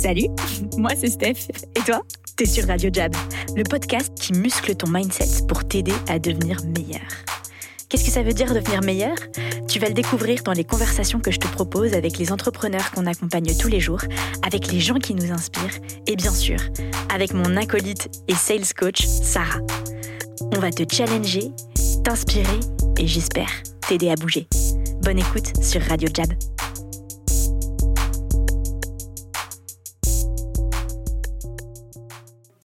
Salut, moi c'est Steph. Et toi? T'es sur Radio Jab, le podcast qui muscle ton mindset pour t'aider à devenir meilleur. Qu'est-ce que ça veut dire devenir meilleur? Tu vas le découvrir dans les conversations que je te propose avec les entrepreneurs qu'on accompagne tous les jours, avec les gens qui nous inspirent et bien sûr, avec mon acolyte et sales coach, Sarah. On va te challenger, t'inspirer et j'espère t'aider à bouger. Bonne écoute sur Radio Jab.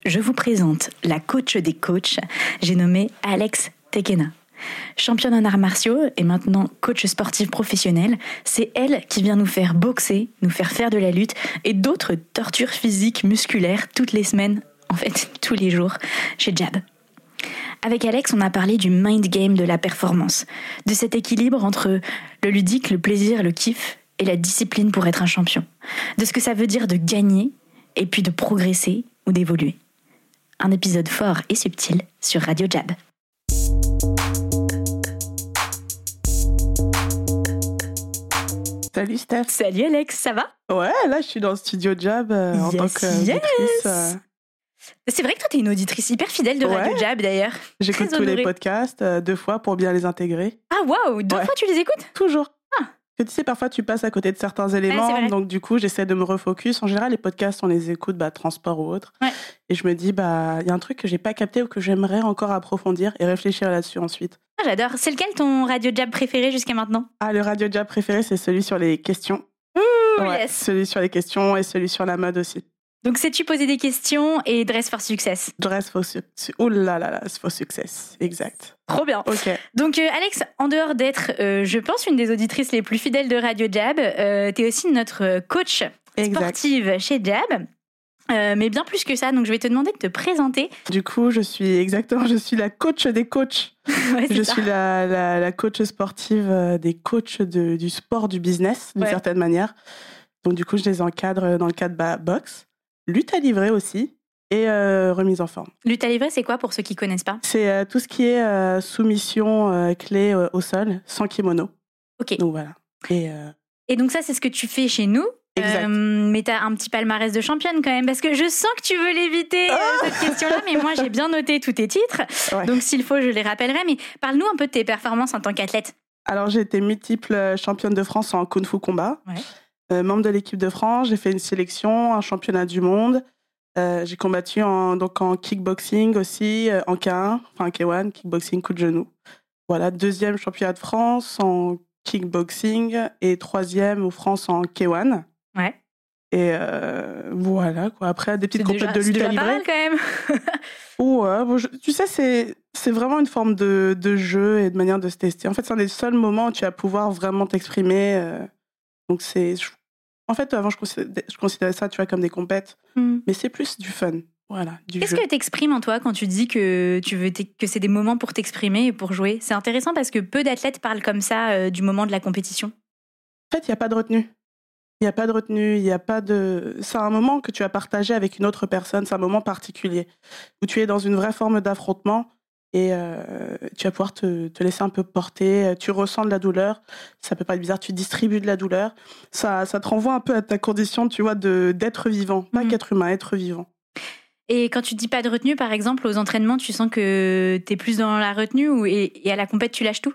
Je vous présente la coach des coachs, j'ai nommé Alex Tekena. Championne en arts martiaux et maintenant coach sportif professionnel, c'est elle qui vient nous faire boxer, nous faire faire de la lutte et d'autres tortures physiques, musculaires toutes les semaines, en fait tous les jours, chez Jab. Avec Alex, on a parlé du mind game de la performance, de cet équilibre entre le ludique, le plaisir, le kiff et la discipline pour être un champion, de ce que ça veut dire de gagner et puis de progresser ou d'évoluer. Un épisode fort et subtil sur Radio Jab. Salut Steph. Salut Alex, ça va? Ouais, là je suis dans le studio Jab euh, en tant Yes, que yes. auditrice, euh, C'est vrai que toi, t'es une auditrice hyper fidèle de Radio Ouais. Jab d'ailleurs. J'écoute tous les podcasts euh, deux fois pour bien les intégrer. Ah waouh, deux Ouais. fois tu les écoutes? Toujours. Que tu sais, parfois tu passes à côté de certains éléments, donc du coup j'essaie de me refocus. En général, les podcasts, on les écoute, bah, transport ou autre. Ouais. Et je me dis, bah, il y a un truc que j'ai pas capté ou que j'aimerais encore approfondir et réfléchir là-dessus ensuite. Ah, J'adore. C'est lequel ton Radio Jab préféré jusqu'à maintenant? Ah, le radio Jab préféré, c'est celui sur les questions. Ouh, Ouais, yes. Celui sur les questions et celui sur la mode aussi. Donc sais-tu poser des questions et dress for success? Dress for success. Ouh là là là, for success. Exact. Trop bien. Ok. Donc euh, Alex, en dehors d'être, euh, je pense, une des auditrices les plus fidèles de Radio Jab, euh, t'es aussi notre euh, coach Exact. sportive chez Jab. Euh, mais bien plus que ça, donc je vais te demander de te présenter. Du coup, je suis exactement, je suis la coach des coachs. Ouais, Je ça. suis la, la, la coach sportive euh, des coachs de- du sport, du business, d'une Ouais. certaine manière. Donc, du coup, je les encadre dans le cadre bah, boxe, lutte à livrer aussi et euh, remise en forme. Lutte à livrer, c'est quoi pour ceux qui connaissent pas? C'est euh, tout ce qui est euh, soumission clé au sol, sans kimono. Ok. Donc, voilà. Et Et donc ça, c'est ce que tu fais chez nous. Exact. Mais t'as un petit palmarès de championne quand même, parce que je sens que tu veux l'éviter euh, cette question-là, mais moi j'ai bien noté tous tes titres, Ouais. donc s'il faut je les rappellerai. Mais parle-nous un peu de tes performances en tant qu'athlète. Alors, j'ai été multiple championne de France en Kung Fu Combat. Ouais. Euh, membre de l'équipe de France, j'ai fait une sélection, un championnat du monde. Euh, j'ai combattu en, donc en kickboxing aussi, euh, en K1, enfin K1, kickboxing coup de genou. Voilà, deuxième championnat de France en kickboxing et troisième au France en K1. Ouais. Et euh, voilà, quoi. Après, des petites compétitions de lutte à déjà livrer. mal quand même. Ouais, bon, je- tu sais, c'est c'est vraiment une forme de, de jeu et de manière de se tester. En fait, c'est un des seuls moments où tu vas pouvoir vraiment t'exprimer. euh, donc, c'est. En fait, avant, je considérais, je considérais ça, tu vois, comme des compètes. Hmm. Mais c'est plus du fun. Voilà, Qu'est-ce que t'exprimes en toi quand tu dis que tu veux que c'est des moments pour t'exprimer et pour jouer? C'est intéressant parce que peu d'athlètes parlent comme ça euh, du moment de la compétition. En fait, il n'y a pas de retenue. Il n'y a pas de retenue, il n'y a pas de. C'est un moment que tu as partagé avec une autre personne, c'est un moment particulier, où tu es dans une vraie forme d'affrontement et euh, tu vas pouvoir te, te laisser un peu porter, tu ressens de la douleur, ça peut pas être bizarre, tu distribues de la douleur, ça, ça te renvoie un peu à ta condition, tu vois, de d'être vivant, pas Mhm. qu'être humain, être vivant. Et quand tu dis pas de retenue, par exemple, aux entraînements, tu sens que t'es plus dans la retenue ou, et, et à la compète, tu lâches tout?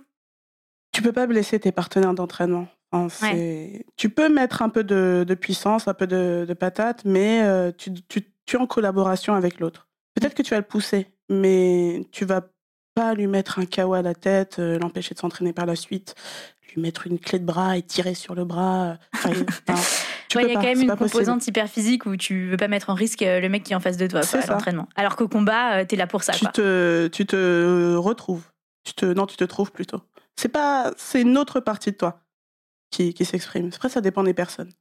Tu peux pas blesser tes partenaires d'entraînement. C'est- Tu peux mettre un peu de, de puissance, un peu de, de patate, mais euh, tu, tu, tu es en collaboration avec l'autre. Peut-être que tu vas le pousser, mais tu vas pas lui mettre un KO à la tête, euh, l'empêcher de s'entraîner par la suite, lui mettre une clé de bras et tirer sur le bras. Enfin, tu Ouais, il y a pas, quand même une possible. composante hyper physique où tu veux pas mettre en risque euh, le mec qui est en face de toi quoi, à l'entraînement. Alors qu'au combat, euh, t'es là pour ça. tu Quoi. te, tu te retrouves. Tu te, non, tu te trouves plutôt. C'est pas, c'est une autre partie de toi qui, qui s'exprime. Après, ça dépend des personnes.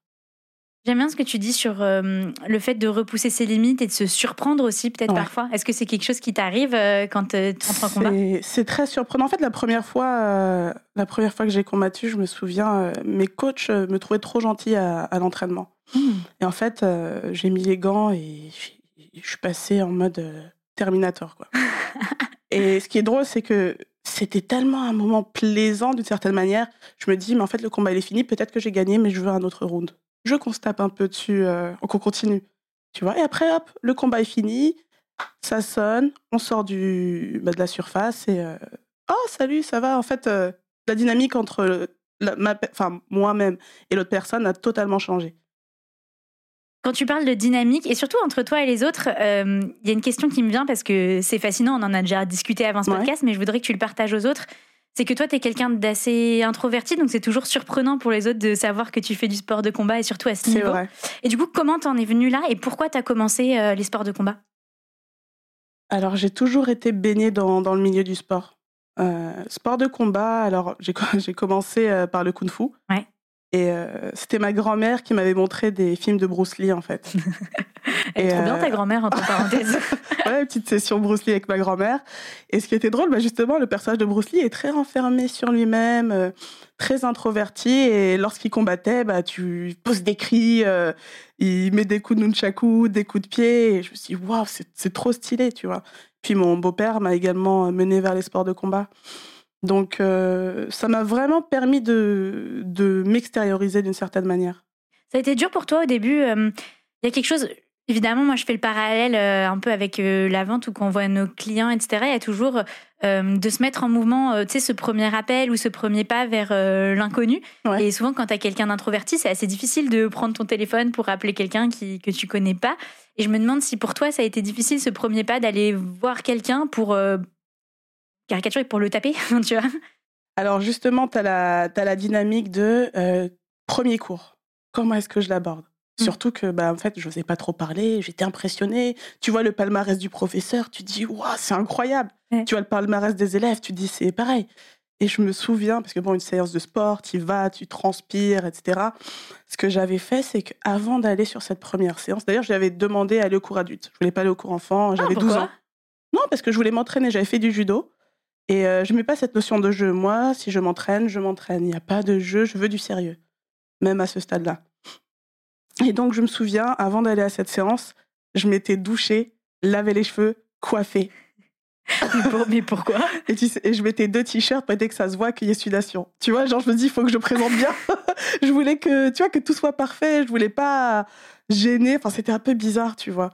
J'aime bien ce que tu dis sur euh, le fait de repousser ses limites et de se surprendre aussi peut-être Ouais. parfois. Est-ce que c'est quelque chose qui t'arrive euh, quand euh, tu entres en combat? C'est- très surprenant. En fait, la première fois, euh, la première fois que j'ai combattu, je me souviens, mes coachs me trouvaient trop gentil à, à l'entraînement. Hmm. Et en fait, j'ai mis les gants et je suis passée en mode Terminator, quoi. et ce qui est drôle, c'est que c'était tellement un moment plaisant d'une certaine manière. Je me dis, mais en fait, le combat il est fini. Peut-être que j'ai gagné, mais je veux un autre round. Je tape un peu dessus, euh, qu'on continue. Tu vois Et après, hop, le combat est fini, ça sonne, on sort du, bah, de la surface et euh, oh, salut, ça va. En fait, euh, la dynamique entre moi-même et l'autre personne a totalement changé. Quand tu parles de dynamique, et surtout entre toi et les autres, il y a une question qui me vient parce que c'est fascinant, on en a déjà discuté avant ce podcast, mais je voudrais que tu le partages aux autres c'est que toi, tu es quelqu'un d'assez introverti, donc c'est toujours surprenant pour les autres de savoir que tu fais du sport de combat et surtout à ce niveau. Vrai. Et du coup, comment t'en es venu là et pourquoi tu as commencé euh, les sports de combat? Alors, j'ai toujours été baignée dans, dans, le milieu du sport. Euh, sport de combat, alors j'ai commencé euh, par le kung fu. Ouais. Et c'était ma grand-mère qui m'avait montré des films de Bruce Lee, en fait. Elle est trop bien ta grand-mère, entre parenthèses. ouais, petite session Bruce Lee avec ma grand-mère. Et ce qui était drôle, bah justement, le personnage de Bruce Lee est très renfermé sur lui-même, euh, très introverti. Et lorsqu'il combattait, bah, tu poses des cris, euh, il met des coups de nunchaku, des coups de pied. Et je me suis dit, waouh, c'est trop stylé, tu vois. Puis mon beau-père m'a également mené vers les sports de combat. Donc, euh, ça m'a vraiment permis de, de m'extérioriser d'une certaine manière. Ça a été dur pour toi au début. Il y a quelque chose, Évidemment, moi, je fais le parallèle euh, un peu avec euh, la vente ou quand on voit nos clients, etc. Il y a toujours euh, de se mettre en mouvement, tu sais, ce premier appel ou ce premier pas vers l'inconnu. Et souvent, quand tu as quelqu'un d'introverti, c'est assez difficile de prendre ton téléphone pour appeler quelqu'un qui, que tu connais pas. Et je me demande si pour toi, ça a été difficile ce premier pas d'aller voir quelqu'un pour caricaturer, pour le taper, tu vois. Alors justement, tu as, as, la dynamique de premier cours. Comment est-ce que je l'aborde? Mmh. Surtout que, bah, en fait, je n'osais pas trop parler, j'étais impressionnée. Tu vois le palmarès du professeur, tu dis, waouh, c'est incroyable. Tu vois le palmarès des élèves, tu dis, c'est pareil. Et je me souviens, parce que bon, une séance de sport, tu vas, tu transpires, etc. Ce que j'avais fait, c'est qu'avant d'aller sur cette première séance, d'ailleurs, j'avais demandé à aller au cours adulte. Je voulais pas aller au cours enfant, ah, j'avais 12 ans. Non, parce que je voulais m'entraîner, j'avais fait du judo. Et euh, je mets pas cette notion de jeu. Moi, si je m'entraîne, je m'entraîne. Il n'y a pas de jeu, je veux du sérieux. Même à ce stade-là. Et donc, je me souviens, avant d'aller à cette séance, je m'étais douchée, lavé les cheveux, coiffée. mais pourquoi? Et, et, je mettais deux t-shirts pour que ça se voit qu'il y ait sudation. Tu vois, genre je me dis, il faut que je présente bien. je voulais que, tu vois, que tout soit parfait. Je voulais pas gêner. Enfin, c'était un peu bizarre, tu vois.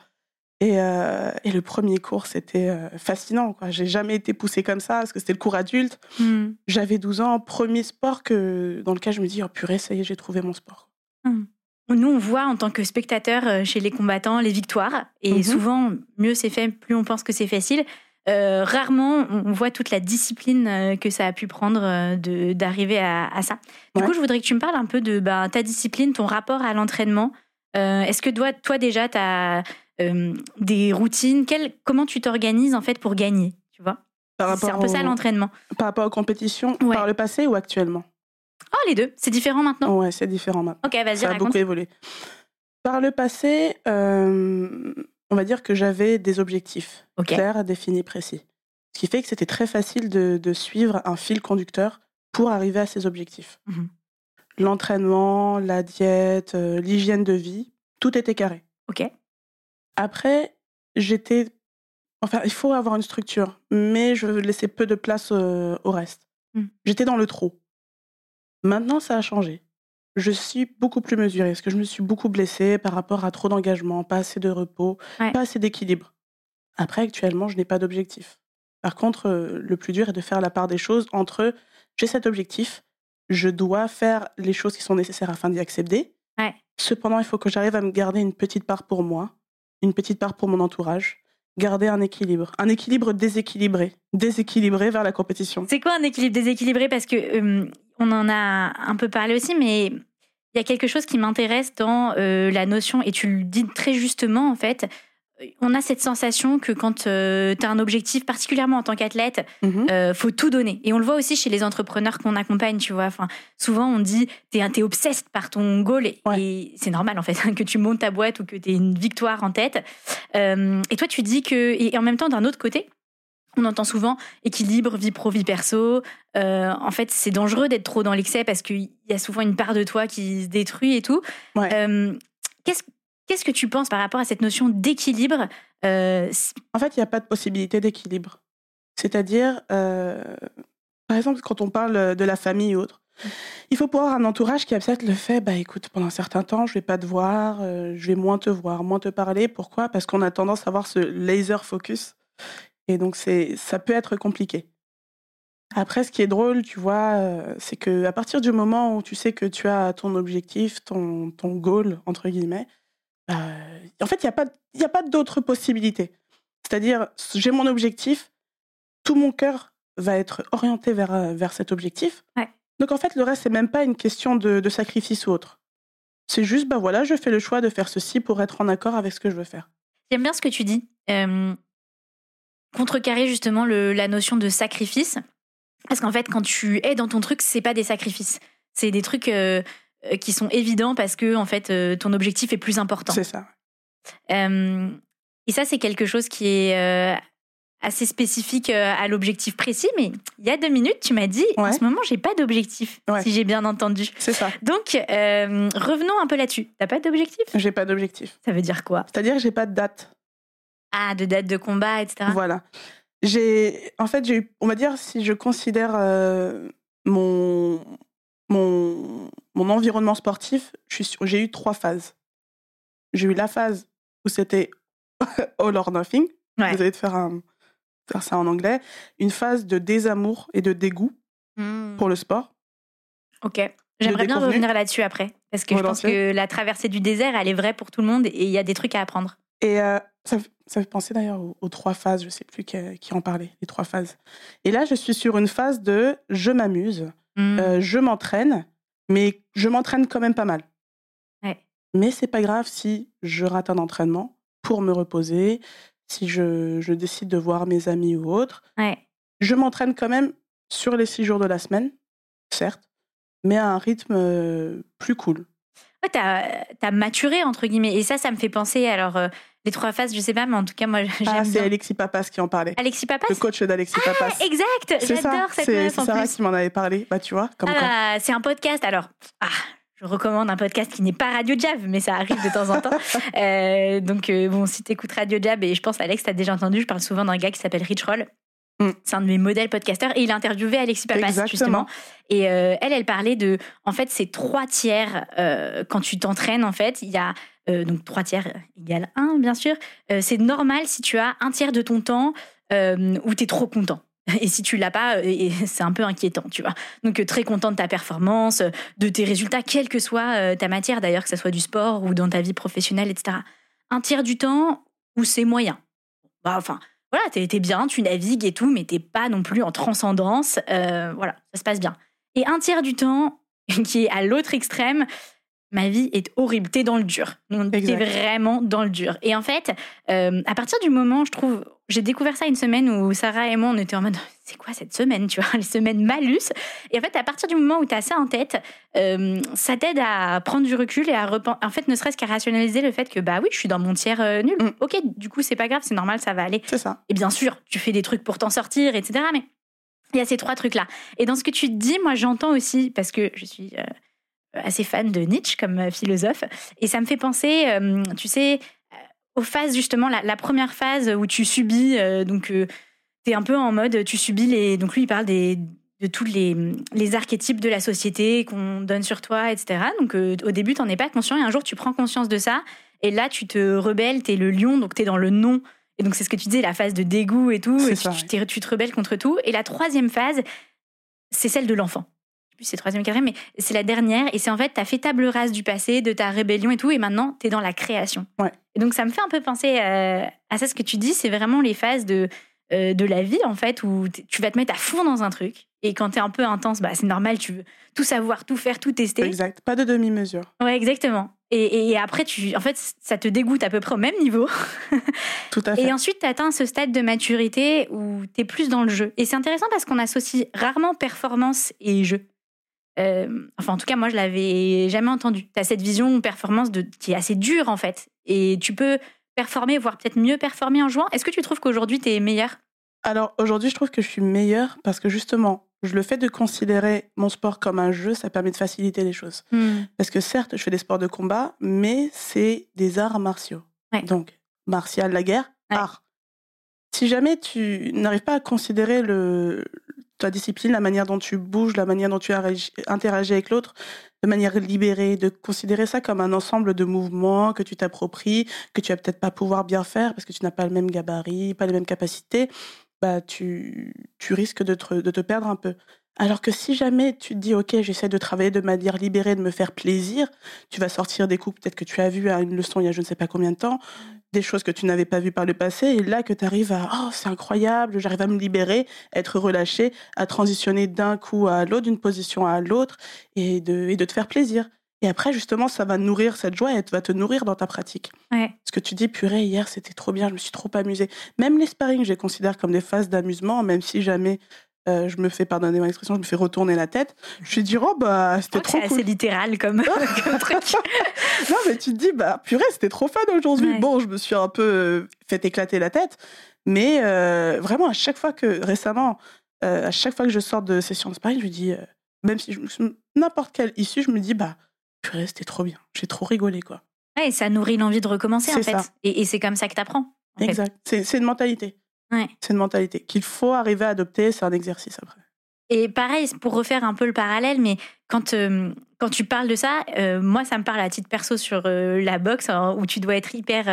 Et, euh, et le premier cours, c'était euh, fascinant. Quoi. J'ai jamais été poussée comme ça parce que c'était le cours adulte. Hmm. J'avais 12 ans, premier sport que, dans lequel je me dis, oh purée, ça y est, j'ai trouvé mon sport. Hmm. Nous, on voit en tant que spectateur euh, chez les combattants les victoires. Et mhm. souvent, mieux c'est fait, plus on pense que c'est facile. Euh, rarement, on voit toute la discipline que ça a pu prendre d'arriver à, ça. Du coup, je voudrais que tu me parles un peu de bah, ta discipline, ton rapport à l'entraînement. Est-ce que toi, toi déjà, tu as des routines Comment tu t'organises en fait pour gagner tu vois? C'est un peu ça l'entraînement. Par rapport aux compétitions, par le passé ou actuellement? Oh, les deux. C'est différent maintenant? Ouais, c'est différent maintenant. Ok, vas-y, Ça a beaucoup évolué. Par le passé, euh, on va dire que j'avais des objectifs clairs, définis, précis. Ce qui fait que c'était très facile de, suivre un fil conducteur pour arriver à ces objectifs. Mhm. L'entraînement, la diète, euh, l'hygiène de vie, tout était carré. Ok. Après, j'étais. Enfin, il faut avoir une structure, mais je laissais peu de place euh, au reste. Hmm. J'étais dans le trop. Maintenant, ça a changé. Je suis beaucoup plus mesurée parce que je me suis beaucoup blessée par rapport à trop d'engagement, pas assez de repos, pas assez d'équilibre. Après, actuellement, je n'ai pas d'objectif. Par contre, euh, le plus dur est de faire la part des choses entre j'ai cet objectif, je dois faire les choses qui sont nécessaires afin d'y accéder. Cependant, il faut que j'arrive à me garder une petite part pour moi, une petite part pour mon entourage, garder un équilibre, un équilibre déséquilibré, déséquilibré vers la compétition. C'est quoi un équilibre déséquilibré? Parce que on en a un peu parlé aussi, mais il y a quelque chose qui m'intéresse dans euh, la notion, et tu le dis très justement en fait, on a cette sensation que quand euh, tu as un objectif, particulièrement en tant qu'athlète, il mhm. euh, faut tout donner. Et on le voit aussi chez les entrepreneurs qu'on accompagne, tu vois. Enfin, souvent, on dit, tu es, obsesse par ton goal. Et, c'est normal, en fait, que tu montes ta boîte ou que tu aies une victoire en tête. et toi, tu dis que... Et en même temps, d'un autre côté, on entend souvent équilibre, vie pro, vie perso. Euh, en fait, c'est dangereux d'être trop dans l'excès parce qu'il y a souvent une part de toi qui se détruit et tout. Euh, qu'est-ce, que tu penses par rapport à cette notion d'équilibre euh, En fait, il n'y a pas de possibilité d'équilibre. C'est-à-dire, par exemple, quand on parle de la famille ou autre, Il faut pouvoir un entourage qui accepte le fait, bah écoute, pendant un certain temps, je vais pas te voir, euh, je vais moins te voir, moins te parler. Pourquoi? Parce qu'on a tendance à avoir ce laser focus. Et donc, c'est, ça peut être compliqué. Après, ce qui est drôle, tu vois, euh, c'est que à partir du moment où tu sais que tu as ton objectif, ton, ton goal, entre guillemets, en fait, il n'y a pas, y a pas d'autres possibilités. C'est-à-dire, j'ai mon objectif, tout mon cœur va être orienté vers, vers cet objectif. Donc, en fait, le reste, c'est même pas une question de, de sacrifice ou autre. C'est juste, bah voilà, je fais le choix de faire ceci pour être en accord avec ce que je veux faire. J'aime bien ce que tu dis. Euh, contrecarrer justement le, la notion de sacrifice. Parce qu'en fait, quand tu es dans ton truc, c'est pas des sacrifices. C'est des trucs euh, qui sont évidents parce que en fait, euh, ton objectif est plus important. C'est ça. et ça, c'est quelque chose qui est assez spécifique à l'objectif précis. Mais il y a deux minutes, tu m'as dit, en ce moment, j'ai pas d'objectif, si j'ai bien entendu. C'est ça. Donc, revenons un peu là-dessus. T'as pas d'objectif? J'ai pas d'objectif. Ça veut dire quoi? C'est-à-dire que j'ai pas de date. Ah, de date de combat, etc. Voilà j'ai, en fait, j'ai eu, on va dire, si je considère euh, mon, mon, mon environnement sportif, j'ai eu trois phases. J'ai eu la phase où c'était all or nothing. Vous allez faire, un, faire ça en anglais. Une phase de désamour et de dégoût mmh. pour le sport. Ok. J'aimerais bien revenir là-dessus après. Parce que je pense que la traversée du désert, elle est vraie pour tout le monde et il y a des trucs à apprendre. Et euh, ça, ça fait penser d'ailleurs aux, trois phases, je sais plus qui, qui, en parlait, les trois phases. Et là, je suis sur une phase de je m'amuse, mmh. euh, je m'entraîne, mais je m'entraîne quand même pas mal. Ouais. Mais c'est pas grave si je rate un entraînement pour me reposer, si je, je décide de voir mes amis ou autres. Ouais. Je m'entraîne quand même sur les six jours de la semaine, certes, mais à un rythme euh, plus cool. Ouais, t'as as maturé, entre guillemets. Et ça, ça me fait penser, alors, euh, les trois phases, je sais pas, mais en tout cas, moi, j'aime Ah, c'est Alexis Papas qui en parlait. Alexis Papas Le coach d'Alexis ah, Papas. exact J'adore cette C'est Sarah qui m'en avait parlé. Bah, tu vois, comme ah, C'est un podcast, alors... Ah, je recommande un podcast qui n'est pas Radio Jab, mais ça arrive de temps en temps. euh, donc, euh, bon, si t'écoutes Radio Jab, et je pense, Alex, t'as déjà entendu, je parle souvent d'un gars qui s'appelle Rich Roll. Mm. C'est un de mes modèles podcasteurs et il a interviewé Alexis Papas justement. Et euh, elle, elle parlait de, en fait, c'est trois tiers euh, quand tu t'entraînes. En fait, il y a euh, donc trois tiers égale un, bien sûr. c'est normal si tu as un tiers de ton temps où tu es trop content. Et si tu l'as pas, c'est un peu inquiétant, tu vois. Donc très content de ta performance, de tes résultats, quelle que soit ta matière d'ailleurs, que ce soit du sport ou dans ta vie professionnelle, etc. Un tiers du temps où c'est moyen. Bah, enfin, voilà, t'es bien, tu navigues et tout, mais t'es pas non plus en transcendance. Euh, voilà, ça se passe bien. Et un tiers du temps, qui est à l'autre extrême, ma vie est horrible. T'es dans le dur. T'es vraiment dans le dur. Et en fait, euh, à partir du moment, je trouve, j'ai découvert ça une semaine où Sarah et moi, on était en mode, c'est quoi cette semaine, tu vois, les semaines malus. Et en fait, à partir du moment où tu as ça en tête, euh, ça t'aide à prendre du recul et à repenser, en fait, ne serait-ce qu'à rationaliser le fait que, bah oui, je suis dans mon tiers euh, nul. Mm. Ok, du coup, c'est pas grave, c'est normal, ça va aller. C'est ça. Et bien sûr, tu fais des trucs pour t'en sortir, etc. Mais il y a ces trois trucs-là. Et dans ce que tu dis, moi, j'entends aussi, parce que je suis assez fan de Nietzsche comme philosophe, et ça me fait penser, tu sais, aux phases justement, la, première phase où tu subis, donc t'es un peu en mode, tu subis les. Donc lui, il parle des, de tous les, les archétypes de la société qu'on donne sur toi, etc. Donc euh, au début, t'en es pas conscient et un jour, tu prends conscience de ça et là, tu te rebelles, t'es le lion, donc t'es dans le non. Et donc c'est ce que tu disais, la phase de dégoût et tout, et tu, tu, te rebelles contre tout. Et la troisième phase, c'est celle de l'enfant. Plus c'est troisième, quatrième, mais c'est la dernière. Et c'est en fait, t'as fait table rase du passé, de ta rébellion et tout, et maintenant, t'es dans la création. Ouais. Et donc ça me fait un peu penser euh, à ça, ce que tu dis, c'est vraiment les phases de euh, de la vie, en fait, où tu vas te mettre à fond dans un truc. Et quand tu es un peu intense, bah, c'est normal, tu veux tout savoir, tout faire, tout tester. Exact, pas de demi-mesure. Ouais, exactement. Et, après, tu, en fait, ça te dégoûte à peu près au même niveau. Tout à fait. Et ensuite, tu atteins ce stade de maturité où tu es plus dans le jeu. Et c'est intéressant parce qu'on associe rarement performance et jeu. Euh, enfin, en tout cas, moi, je l'avais jamais entendu. Tu as cette vision performance de, qui est assez dure, en fait. Et tu peux performer, voire peut-être mieux performer en jouant. Est-ce que tu trouves qu'aujourd'hui, tu es meilleur? Alors, aujourd'hui, je trouve que je suis meilleure parce que justement, je le fait de considérer mon sport comme un jeu, ça permet de faciliter les choses. Hmm. Parce que certes, je fais des sports de combat, mais c'est des arts martiaux. Donc, martial, la guerre, art. Si jamais tu n'arrives pas à considérer le, ta discipline, la manière dont tu bouges, la manière dont tu interagis avec l'autre, de manière libérée, de considérer ça comme un ensemble de mouvements que tu t'appropries, que tu vas peut-être pas pouvoir bien faire parce que tu n'as pas le même gabarit, pas les mêmes capacités, bah tu, tu risques de te, de te perdre un peu. Alors que si jamais tu te dis, OK, j'essaie de travailler de manière libérée, de me faire plaisir, tu vas sortir des coups peut-être que tu as vu à une leçon il y a je ne sais pas combien de temps, des choses que tu n'avais pas vues par le passé, et là que tu arrives à, oh, c'est incroyable, j'arrive à me libérer, être relâché, à transitionner d'un coup à l'autre, d'une position à l'autre, et de, et de te faire plaisir. Et après, justement, ça va nourrir cette joie et va te nourrir dans ta pratique. Ouais. Parce que tu dis, purée, hier, c'était trop bien, je me suis trop amusée. Même les sparring, je les considère comme des phases d'amusement, même si jamais euh, je me fais, pardonner mon expression, je me fais retourner la tête. Je suis dit, oh, bah, c'était trop cool. C'est assez littéral comme, truc. non, mais tu te dis, bah, purée, c'était trop fun aujourd'hui. Bon, je me suis un peu euh, fait éclater la tête. Mais euh, vraiment, à chaque fois que, récemment, à chaque fois que je sors de session de sparring, je me dis, même si je n'importe quelle issue, je me dis, bah, purée, c'était trop bien. J'ai trop rigolé, quoi. Ouais, et ça nourrit l'envie de recommencer, en fait. Et, et c'est comme ça que tu apprends. Exact. C'est une mentalité. C'est une mentalité qu'il faut arriver à adopter, c'est un exercice après. Et pareil, pour refaire un peu le parallèle, mais quand, euh, quand tu parles de ça, euh, moi, ça me parle à titre perso sur euh, la boxe, hein, où tu dois être hyper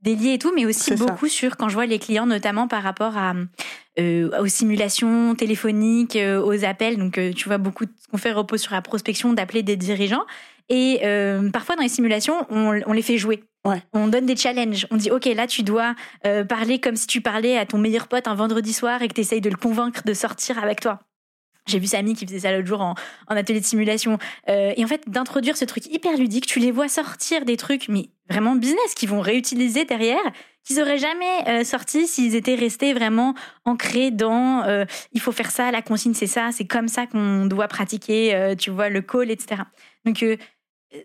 délié et tout, mais aussi beaucoup sur quand je vois les clients, notamment par rapport à, aux simulations téléphoniques, aux appels. Donc, tu vois, beaucoup de ce qu'on fait repose sur la prospection d'appeler des dirigeants. Et parfois, dans les simulations, on, on les fait jouer. On donne des challenges. On dit, OK, là, tu dois euh, parler comme si tu parlais à ton meilleur pote un vendredi soir et que tu essayes de le convaincre de sortir avec toi. J'ai vu Samy qui faisait ça l'autre jour en, atelier de simulation. Euh, et en fait, d'introduire ce truc hyper ludique, tu les vois sortir des trucs, mais vraiment business, qu'ils vont réutiliser derrière, qu'ils auraient jamais euh, sorti s'ils étaient restés vraiment ancrés dans il faut faire ça, la consigne c'est ça, c'est comme ça qu'on doit pratiquer, tu vois, le call, etc. Donc,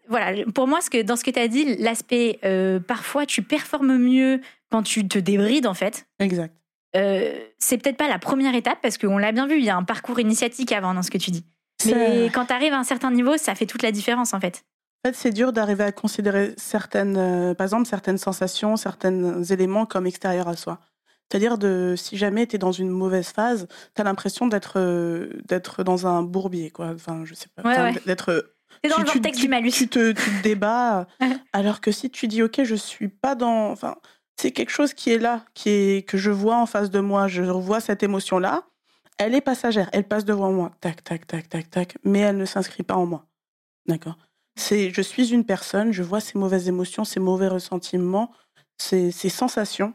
voilà, pour moi, ce que, dans ce que tu as dit, l'aspect euh, parfois tu performes mieux quand tu te débrides en fait. Exact. Euh, c'est peut-être pas la première étape parce qu'on l'a bien vu, il y a un parcours initiatique avant dans ce que tu dis. Mais quand tu arrives à un certain niveau, ça fait toute la différence en fait. En fait, c'est dur d'arriver à considérer certaines, euh, par exemple, certaines sensations, certains éléments comme extérieurs à soi. C'est-à-dire de si jamais tu es dans une mauvaise phase, tu as l'impression d'être d'être dans un bourbier quoi. Enfin, je sais pas, d'être c'est dans le vortex du malus. Tu te, tu te débats. alors que si tu dis, OK, je suis pas dans. Enfin, c'est quelque chose qui est là, qui est, que je vois en face de moi. Je vois cette émotion-là. Elle est passagère. Elle passe devant moi. Tac, tac, tac, tac, tac. Mais elle ne s'inscrit pas en moi. D'accord? C'est, Je suis une personne. Je vois ces mauvaises émotions, ces mauvais ressentiments, ces, ces sensations.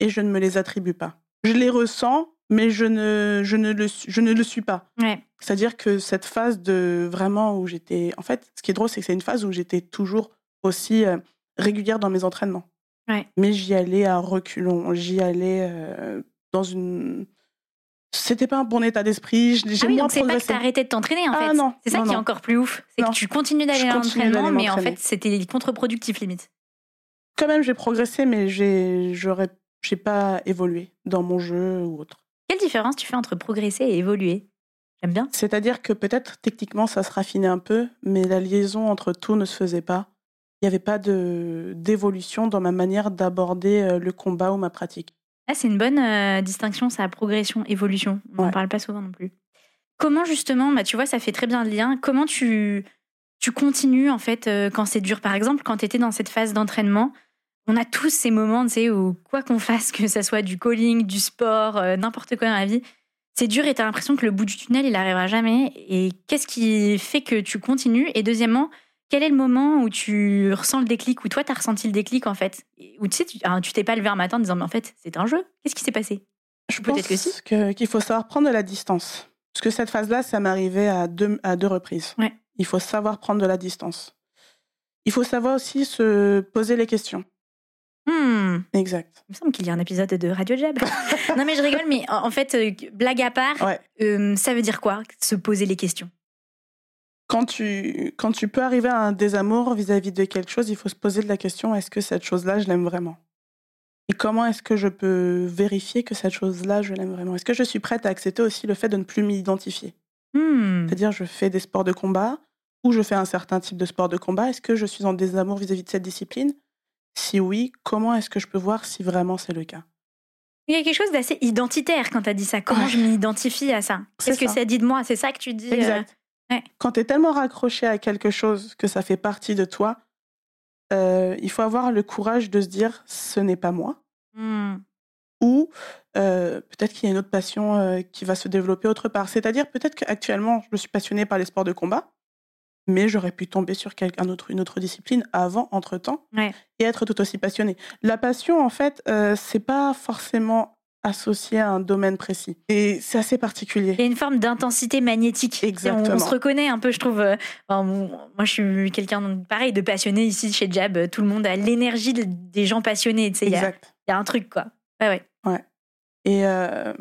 Et je ne me les attribue pas. Je les ressens, mais je ne, je ne, le, je ne le suis pas. C'est-à-dire que cette phase de vraiment où j'étais. En fait, ce qui est drôle, c'est que c'est une phase où j'étais toujours aussi euh, régulière dans mes entraînements. Mais j'y allais à reculons. J'y allais euh, dans une. C'était pas un bon état d'esprit. J'ai ah oui, donc c'est pas que t'as arrêté de t'entraîner en ah fait. C'est ça qui est encore plus ouf. C'est que tu continues d'aller à l'entraînement, mais en fait c'était contre-productif limite. Quand même, j'ai progressé, mais j'ai, j'aurais, j'ai pas évolué dans mon jeu ou autre. Quelle différence tu fais entre progresser et évoluer? J'aime bien. C'est-à-dire que peut-être techniquement ça se raffinait un peu, mais la liaison entre tout ne se faisait pas. Il n'y avait pas de d'évolution dans ma manière d'aborder euh, le combat ou ma pratique. Ah, c'est une bonne euh, distinction, ça, progression, évolution. On n'en parle pas souvent non plus. Comment justement, bah, tu vois, ça fait très bien le lien. Comment tu, tu continues en fait euh, quand c'est dur? Par exemple, quand tu étais dans cette phase d'entraînement, on a tous ces moments, tu sais, où quoi qu'on fasse, que ce soit du calling, du sport, euh, n'importe quoi dans la vie, c'est dur et tu as l'impression que le bout du tunnel, il n'arrivera jamais. Et qu'est-ce qui fait que tu continues? Et deuxièmement, quel est le moment où tu ressens le déclic, où toi, tu as ressenti le déclic, en fait? Où tu sais, tu hein, t'es pas levé un matin en disant, mais en fait, c'est un jeu. Qu'est-ce qui s'est passé? Je pense que si. qu'il faut savoir prendre de la distance. Parce que cette phase-là, ça m'arrivait à deux, à deux reprises. Il faut savoir prendre de la distance. Il faut savoir aussi se poser les questions. Hmm. Exact. Il me semble qu'il y a un épisode de Radio Jab. non mais je rigole, mais en fait, euh, blague à part, euh, ça veut dire quoi Se poser les questions? Quand tu, quand tu peux arriver à un désamour vis-à-vis de quelque chose, il faut se poser la question est-ce que cette chose-là, je l'aime vraiment? Et comment est-ce que je peux vérifier que cette chose-là, je l'aime vraiment? Est-ce que je suis prête à accepter aussi le fait de ne plus m'identifier? Hmm. C'est-à-dire, je fais des sports de combat ou je fais un certain type de sport de combat. Est-ce que je suis en désamour vis-à-vis de cette discipline? Si oui, comment est-ce que je peux voir si vraiment c'est le cas? Il y a quelque chose d'assez identitaire quand tu as dit ça. Comment je m'identifie à ça? Qu'est-ce que ça dit de moi? C'est ça que tu dis Exact. Quand tu es tellement raccroché à quelque chose que ça fait partie de toi, il faut avoir le courage de se dire ce n'est pas moi. Mmh. Ou peut-être qu'il y a une autre passion qui va se développer autre part. C'est-à-dire peut-être qu'actuellement, je suis passionnée par les sports de combat, mais j'aurais pu tomber sur quelqu'un autre, une autre discipline avant, entre-temps, et être tout aussi passionnée. La passion, en fait, c'est pas forcément associé à un domaine précis. Et c'est assez particulier. Il y a une forme d'intensité magnétique. Exactement. On, se reconnaît un peu, je trouve. moi, je suis quelqu'un, pareil, de passionné ici chez Jab. Tout le monde a l'énergie des gens passionnés. Exact. Il y, a un truc, quoi. Ouais, ouais. Ouais. Et euh,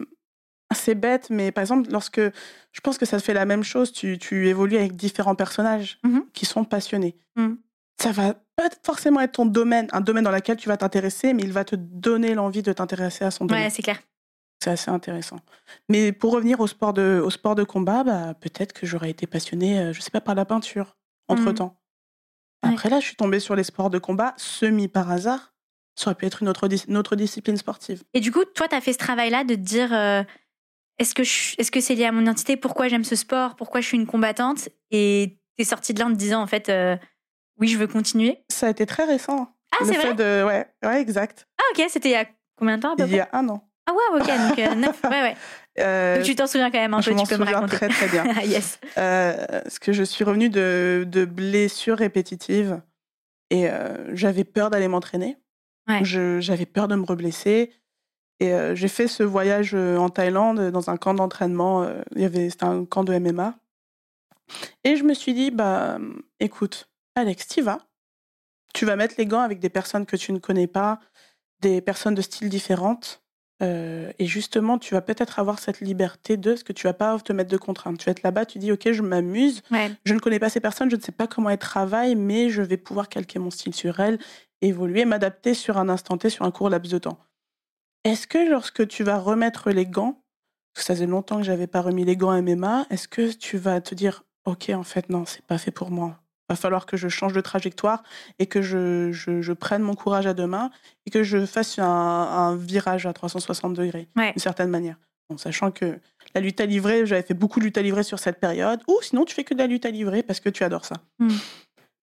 c'est bête, mais par exemple, lorsque je pense que ça fait la même chose, tu, tu évolues avec différents personnages mmh qui sont passionnés. Mmh. Ça va pas forcément être ton domaine, un domaine dans lequel tu vas t'intéresser, mais il va te donner l'envie de t'intéresser à son domaine. Ouais, c'est clair. C'est assez intéressant. Mais pour revenir au sport de, au sport de combat, bah, peut-être que j'aurais été passionnée, euh, je sais pas, par la peinture, entre-temps. Mmh. Après là, je suis tombée sur les sports de combat semi par hasard ça aurait pu être une autre, autre discipline sportive. Et du coup, toi, tu as fait ce travail-là de te dire euh, est-ce que est-ce que c'est lié à mon identité? Pourquoi j'aime ce sport? Pourquoi je suis une combattante? Et tu es sortie de là en te disant en fait euh, oui, je veux continuer Ça a été très récent. Ah, c'est vrai? de... ouais, ouais, exact. Ah, ok, c'était il y a combien de temps à peu Il y a un an. Ah, ouais, ok, donc euh, neuf, ouais, ouais. donc tu t'en souviens quand même un peu, tu peux me raconter. très très bien. yes. parce que je suis revenue de, de blessures répétitives et j'avais peur d'aller m'entraîner. J'avais peur de me reblesser. Et euh, j'ai fait ce voyage euh, en Thaïlande dans un camp d'entraînement. Euh, il y avait c'était un camp de MMA. Et je me suis dit bah écoute, Alex, tu vas. Tu vas mettre les gants avec des personnes que tu ne connais pas, des personnes de styles différentes. et justement, tu vas peut-être avoir cette liberté de ce que tu vas pas te mettre de contraintes. Tu vas être là-bas, tu dis ok, je m'amuse. Je ne connais pas ces personnes, je ne sais pas comment elles travaillent, mais je vais pouvoir calquer mon style sur elles évoluer, m'adapter sur un instant T, sur un court laps de temps. Est-ce que lorsque tu vas remettre les gants, parce que ça faisait longtemps que j'avais pas remis les gants à MMA, est-ce que tu vas te dire, ok, en fait non, c'est pas fait pour moi. Va falloir que je change de trajectoire et que je, je, prenne mon courage à deux mains et que je fasse un, virage à 360 degrés, d'une certaine manière. Sachant que la lutte à livrer, j'avais fait beaucoup de lutte à livrer sur cette période, ou sinon tu fais que de la lutte à livrer parce que tu adores ça. Hmm.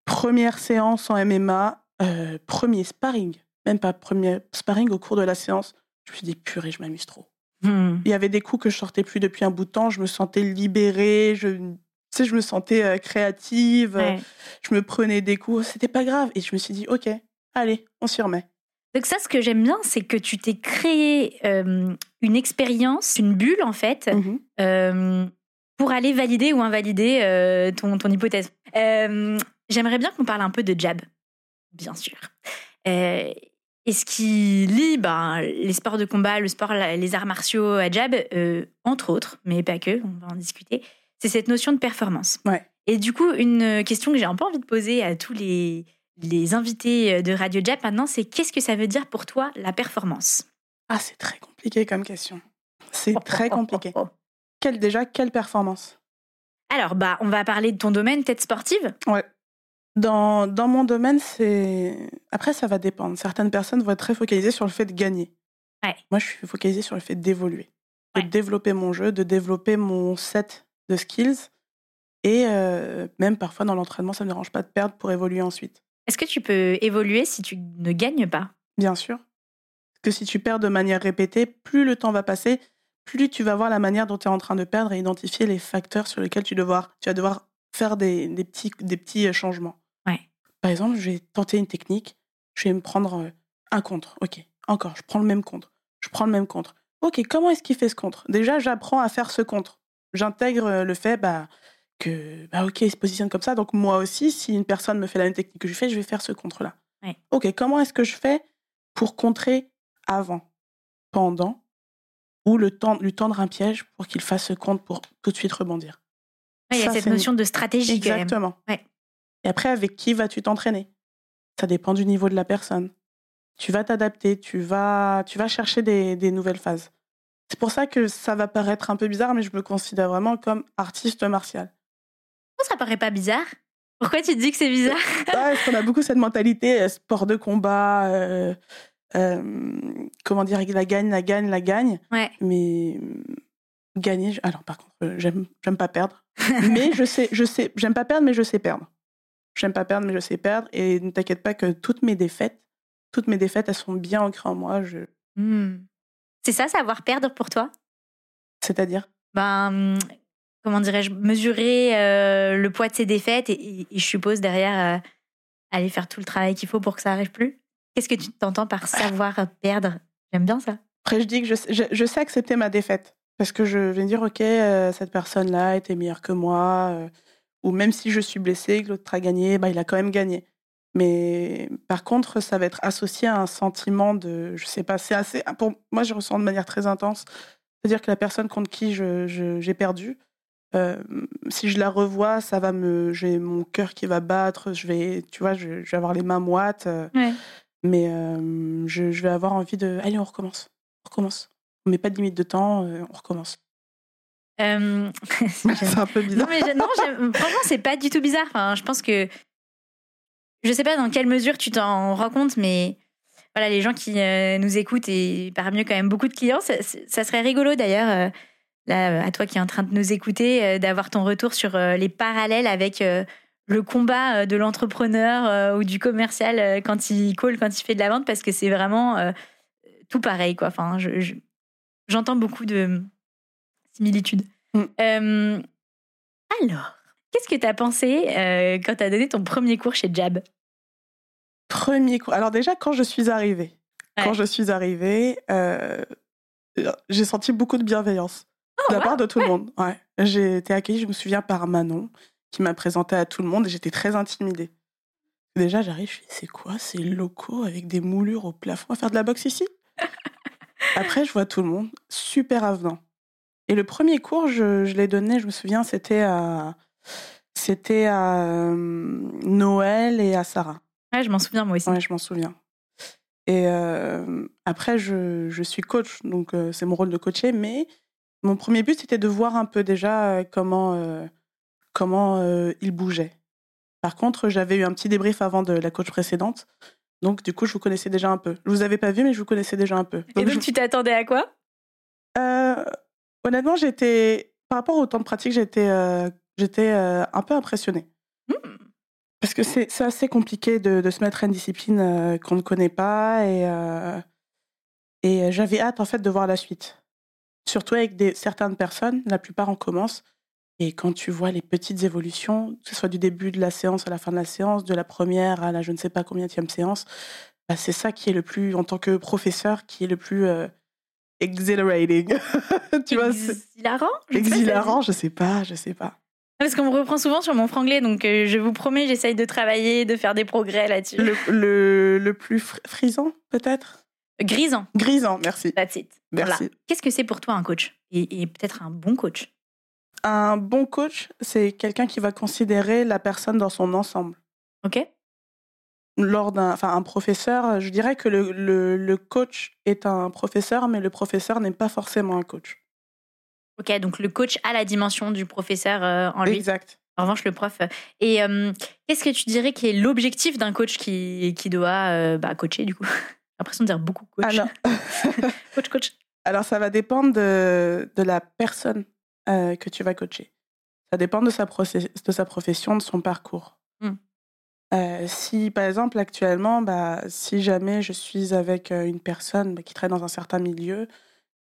Première séance en MMA, euh, premier sparring, même pas premier sparring au cours de la séance, je me suis dit, purée, je m'amuse trop. Hmm. Il y avait des coups que je sortais plus depuis un bout de temps, je me sentais libérée, je, tu sais, je me sentais euh, créative, je me prenais des coups, c'était pas grave. Et je me suis dit, ok, allez, on s'y remet. Donc ça, ce que j'aime bien, c'est que tu t'es créé euh, une expérience, une bulle en fait, mmh pour aller valider ou invalider ton, ton hypothèse. J'aimerais bien qu'on parle un peu de jab bien sûr. Euh, et ce qui lie ben, les sports de combat, le sport, les arts martiaux à jab, euh, entre autres, mais pas que, on va en discuter, c'est cette notion de performance. Ouais. Et du coup, une question que j'ai un peu envie de poser à tous les, les invités de Radio Jab maintenant, c'est qu'est-ce que ça veut dire pour toi la performance? Ah, c'est très compliqué comme question. C'est très compliqué. Quelle, déjà, quelle performance? Alors, bah, on va parler de ton domaine, tête sportive? Ouais. Dans, dans mon domaine, c'est. Après, ça va dépendre. Certaines personnes vont être très focalisées sur le fait de gagner. Moi, je suis focalisée sur le fait d'évoluer, de développer mon jeu, de développer mon set de skills. Et euh, même parfois, dans l'entraînement, ça ne me dérange pas de perdre pour évoluer ensuite. Est-ce que tu peux évoluer si tu ne gagnes pas? Bien sûr. Parce que si tu perds de manière répétée, plus le temps va passer, plus tu vas voir la manière dont tu es en train de perdre et identifier les facteurs sur lesquels tu, devoir, tu vas devoir faire des, des, petits, des petits changements. Par exemple, je vais tenter une technique, je vais me prendre euh, un contre. Ok, encore, je prends le même contre. Je prends le même contre. Ok, comment est-ce qu'il fait ce contre? Déjà, j'apprends à faire ce contre. J'intègre euh, le fait bah, que, bah, ok, il se positionne comme ça. Donc, moi aussi, si une personne me fait la même technique que je fais, je vais faire ce contre-là. Ok, comment est-ce que je fais pour contrer avant, pendant, ou le temps, lui tendre un piège pour qu'il fasse ce contre pour tout de suite rebondir? Il y a cette notion de stratégie. Exactement. Quand même. Et après, avec qui vas-tu t'entraîner? Ça dépend du niveau de la personne. Tu vas t'adapter, tu vas, tu vas chercher des, des nouvelles phases. C'est pour ça que ça va paraître un peu bizarre, mais je me considère vraiment comme artiste martial. Ça paraît pas bizarre Pourquoi tu dis que c'est bizarre? Parce qu'on a beaucoup cette mentalité euh, sport de combat, euh, comment dire, la gagne, la gagne, la gagne. Ouais. Mais gagner, alors par contre, j'aime, j'aime pas perdre. mais je sais, je sais, j'aime pas perdre, mais je sais perdre. J'aime pas perdre, mais je sais perdre. Et ne t'inquiète pas que toutes mes défaites, toutes mes défaites, elles sont bien ancrées en moi. Je... Mmh. C'est ça, savoir perdre pour toi? C'est-à-dire? Ben, comment dirais-je, mesurer le poids de ses défaites et, je suppose derrière aller faire tout le travail qu'il faut pour que ça arrive plus? Qu'est-ce que tu t'entends par savoir perdre? J'aime bien ça. Après, je dis que je, je, sais accepter ma défaite. Parce que je vais dire, OK, cette personne-là était meilleure que moi. Ou même si je suis blessée, que l'autre a gagné, bah, il a quand même gagné. Mais par contre, ça va être associé à un sentiment de, je sais pas, c'est assez, pour moi, je ressens de manière très intense. C'est-à-dire que la personne contre qui j'ai perdu, euh, si je la revois, ça va me, j'ai mon cœur qui va battre, je vais, tu vois, je, vais avoir les mains moites, euh, mais euh, je, je, vais avoir envie de, allez, on recommence, on recommence. On met pas de limite de temps, on recommence. c'est un peu bizarre. Non, mais non, franchement, c'est pas du tout bizarre. Enfin, je pense que je sais pas dans quelle mesure tu t'en rends compte, mais voilà, les gens qui euh, nous écoutent et par mieux quand même beaucoup de clients, ça, serait rigolo d'ailleurs, euh, là, à toi qui es en train de nous écouter, euh, d'avoir ton retour sur les parallèles avec le combat de l'entrepreneur ou du commercial quand il call, quand il fait de la vente, parce que c'est vraiment tout pareil, quoi. Enfin, j'entends beaucoup de similitudes. Mm. alors, Qu'est-ce que tu as pensé euh, quand tu as donné ton premier cours chez Jab? Premier cours. Alors déjà, quand je suis arrivée, quand je suis arrivée, euh, j'ai senti beaucoup de bienveillance oh, de la part de tout le monde. Ouais. J'ai été accueillie, je me souviens, par Manon, qui m'a présenté à tout le monde et j'étais très intimidée. Déjà, j'arrive, je c'est quoi ces locaux avec des moulures au plafond à faire de la boxe ici? Après, je vois tout le monde, super avenant. Et le premier cours, je, je l'ai donné, je me souviens, c'était à, c'était à euh, Noël et à Sarah. Ouais, je m'en souviens moi aussi. Ouais, je m'en souviens. Et euh, après, je, je, suis coach, donc euh, c'est mon rôle de coacher, mais mon premier but, c'était de voir un peu déjà comment, comment il bougeait. Par contre, j'avais eu un petit débrief avant de la coach précédente, donc du coup, je vous connaissais déjà un peu. Je vous avais pas vu, mais je vous connaissais déjà un peu. et donc, tu t'attendais à quoi? Honnêtement, j'étais, par rapport au temps de pratique, j'étais j'étais euh, un peu impressionnée. Mmh. Parce que c'est assez compliqué de, se mettre à une discipline euh, qu'on ne connaît pas et, euh, et j'avais hâte en fait de voir la suite. Surtout avec des, certaines personnes, la plupart en commence. Et quand tu vois les petites évolutions, que ce soit du début de la séance à la fin de la séance, de la première à la je ne sais pas combien de séance, bah c'est ça qui est le plus, en tant que professeur, qui est le plus exhilarating. tu vois, exhilarant Exhilarant, je sais pas, je sais pas. Parce qu'on me reprend souvent sur mon franglais, donc euh, je vous promets, j'essaye de travailler, de faire des progrès là-dessus. Le, le, plus frisant, peut-être? Grisant. Grisant, merci. That's it. Merci. Qu'est-ce que c'est pour toi un coach? Et, peut-être un bon coach? Un bon coach, c'est quelqu'un qui va considérer la personne dans son ensemble. Ok. Lors d'un, enfin, un professeur, je dirais que le, le, le coach est un professeur, mais le professeur n'est pas forcément un coach. Ok, donc le coach a la dimension du professeur euh, en lui. Exact. En revanche, le prof. Euh, et euh, qu'est-ce que tu dirais qui est l'objectif d'un coach qui, qui doit bah, coacher, du coup? J'ai l'impression de dire beaucoup coach. Alors... coach, coach. Alors, ça va dépendre de, de la personne que tu vas coacher. Ça dépend de sa, de sa profession, de son parcours. Hmm. si, par exemple, actuellement, bah, si jamais je suis avec une personne bah, qui travaille dans un certain milieu,